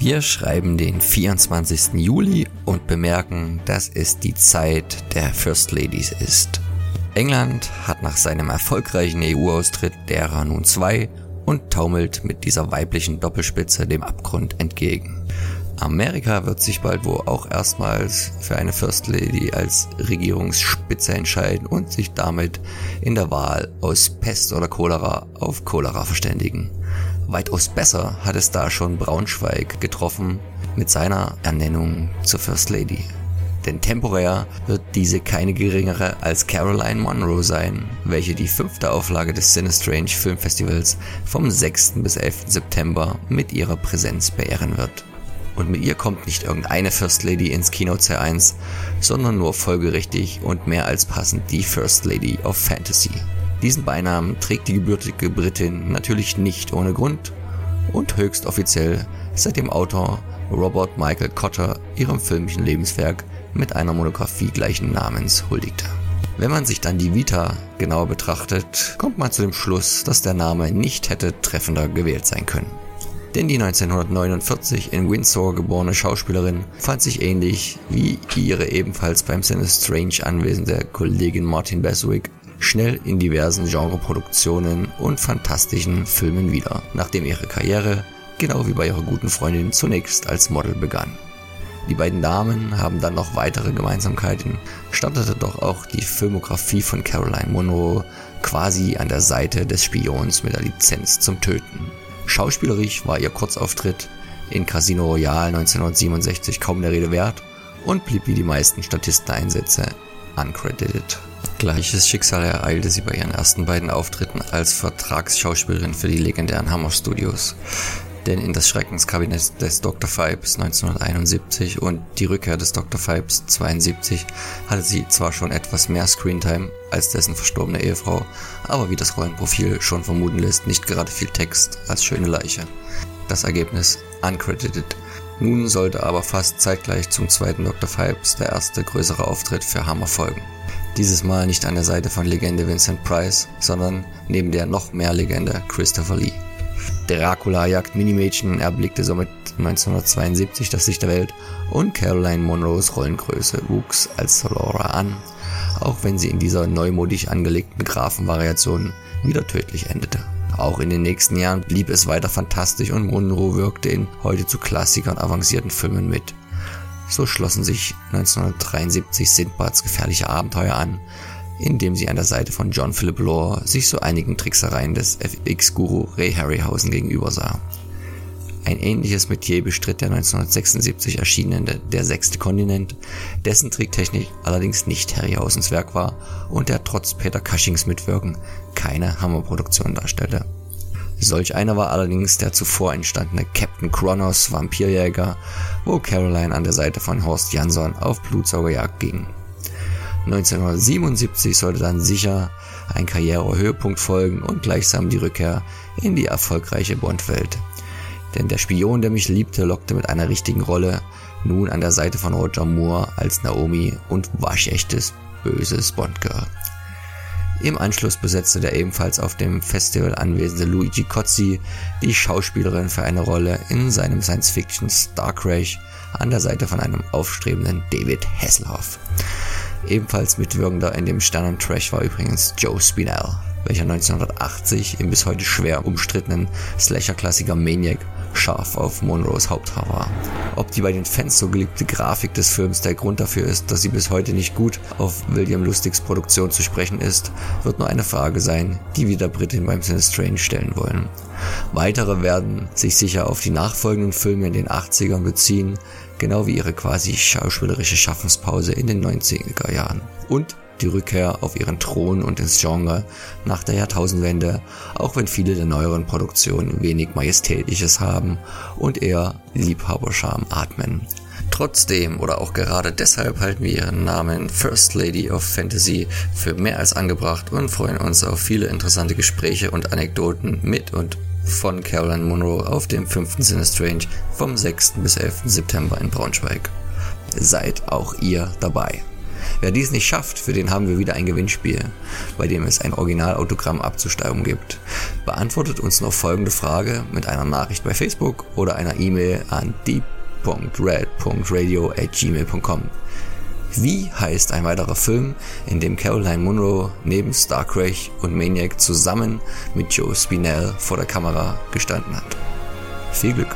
Wir schreiben den 24. Juli und bemerken, dass es die Zeit der First Ladies ist. England hat nach seinem erfolgreichen EU-Austritt derer nun zwei und taumelt mit dieser weiblichen Doppelspitze dem Abgrund entgegen. Amerika wird sich bald wohl auch erstmals für eine First Lady als Regierungsspitze entscheiden und sich damit in der Wahl aus Pest oder Cholera auf Cholera verständigen. Weitaus besser hat es da schon Braunschweig getroffen mit seiner Ernennung zur First Lady. Denn temporär wird diese keine geringere als Caroline Monroe sein, welche die fünfte Auflage des Sinistrange Filmfestivals vom 6. bis 11. September mit ihrer Präsenz beehren wird. Und mit ihr kommt nicht irgendeine First Lady ins Kino C1, sondern nur folgerichtig und mehr als passend die First Lady of Fantasy. Diesen Beinamen trägt die gebürtige Britin natürlich nicht ohne Grund und höchst offiziell seit dem Autor Robert Michael Cotter ihrem filmischen Lebenswerk mit einer Monographie gleichen Namens huldigte. Wenn man sich dann die Vita genauer betrachtet, kommt man zu dem Schluss, dass der Name nicht hätte treffender gewählt sein können. Denn die 1949 in Windsor geborene Schauspielerin fand sich ähnlich wie ihre ebenfalls beim Cine Strange anwesende Kollegin Martin Beswick schnell in diversen Genreproduktionen und fantastischen Filmen wieder, nachdem ihre Karriere, genau wie bei ihrer guten Freundin, zunächst als Model begann. Die beiden Damen haben dann noch weitere Gemeinsamkeiten, startete doch auch die Filmografie von Caroline Monroe quasi an der Seite des Spions mit der Lizenz zum Töten. Schauspielerisch war ihr Kurzauftritt in Casino Royale 1967 kaum der Rede wert und blieb wie die meisten Statisteneinsätze uncredited. Gleiches Schicksal ereilte sie bei ihren ersten beiden Auftritten als Vertragsschauspielerin für die legendären Hammer Studios. Denn in das Schreckenskabinett des Dr. Phibes 1971 und die Rückkehr des Dr. Phibes 72 hatte sie zwar schon etwas mehr Screentime als dessen verstorbene Ehefrau, aber wie das Rollenprofil schon vermuten lässt, nicht gerade viel Text als schöne Leiche. Das Ergebnis uncredited. Nun sollte aber fast zeitgleich zum zweiten Dr. Phibes der erste größere Auftritt für Hammer folgen. Dieses Mal nicht an der Seite von Legende Vincent Price, sondern neben der noch mehr Legende Christopher Lee. Dracula jagt Minimädchen erblickte somit 1972 das Licht der Welt und Caroline Monroes Rollengröße wuchs als Laura an, auch wenn sie in dieser neumodisch angelegten Grafenvariation wieder tödlich endete. Auch in den nächsten Jahren blieb es weiter fantastisch und Monroe wirkte in heute zu Klassikern avancierten Filmen mit. So schlossen sich 1973 Sindbads gefährliche Abenteuer an, indem sie an der Seite von John Philip Law sich so einigen Tricksereien des FX-Guru Ray Harryhausen gegenüber sah. Ein ähnliches Metier bestritt der 1976 erschienene Der sechste Kontinent, dessen Tricktechnik allerdings nicht Harryhausens Werk war und der trotz Peter Cushings Mitwirken keine Hammerproduktion darstellte. Solch einer war allerdings der zuvor entstandene Captain Kronos Vampirjäger, wo Caroline an der Seite von Horst Jansson auf Blutsaugerjagd ging. 1977 sollte dann sicher ein Karrierehöhepunkt folgen und gleichsam die Rückkehr in die erfolgreiche Bond-Welt. Denn der Spion, der mich liebte, lockte mit einer richtigen Rolle nun an der Seite von Roger Moore als Naomi und waschechtes, böses Bond-Girl. Im Anschluss besetzte der ebenfalls auf dem Festival anwesende Luigi Cozzi die Schauspielerin für eine Rolle in seinem Science-Fiction Star Crash an der Seite von einem aufstrebenden David Hasselhoff. Ebenfalls Mitwirkender in dem Sternen-Trash war übrigens Joe Spinell, welcher 1980 im bis heute schwer umstrittenen Slasher-Klassiker Maniac scharf auf Monroes Haupthaar war. Ob die bei den Fans so geliebte Grafik des Films der Grund dafür ist, dass sie bis heute nicht gut auf William Lustigs Produktion zu sprechen ist, wird nur eine Frage sein, die wir der Britin beim Strange stellen wollen. Weitere werden sich sicher auf die nachfolgenden Filme in den 80ern beziehen, genau wie ihre quasi schauspielerische Schaffenspause in den 90er Jahren. Und die Rückkehr auf ihren Thron und ins Genre nach der Jahrtausendwende, auch wenn viele der neueren Produktionen wenig Majestätisches haben und eher Liebhaberscham atmen. Trotzdem oder auch gerade deshalb halten wir ihren Namen First Lady of Fantasy für mehr als angebracht und freuen uns auf viele interessante Gespräche und Anekdoten mit und von Caroline Monroe auf dem 5. Sinne Strange vom 6. bis 11. September in Braunschweig. Seid auch ihr dabei. Wer dies nicht schafft, für den haben wir wieder ein Gewinnspiel, bei dem es ein Originalautogramm abzustauben gibt. Beantwortet uns noch folgende Frage mit einer Nachricht bei Facebook oder einer E-Mail an deep.red.radio@gmail.com. Wie heißt ein weiterer Film, in dem Caroline Munro neben Starcrash und Maniac zusammen mit Joe Spinell vor der Kamera gestanden hat? Viel Glück!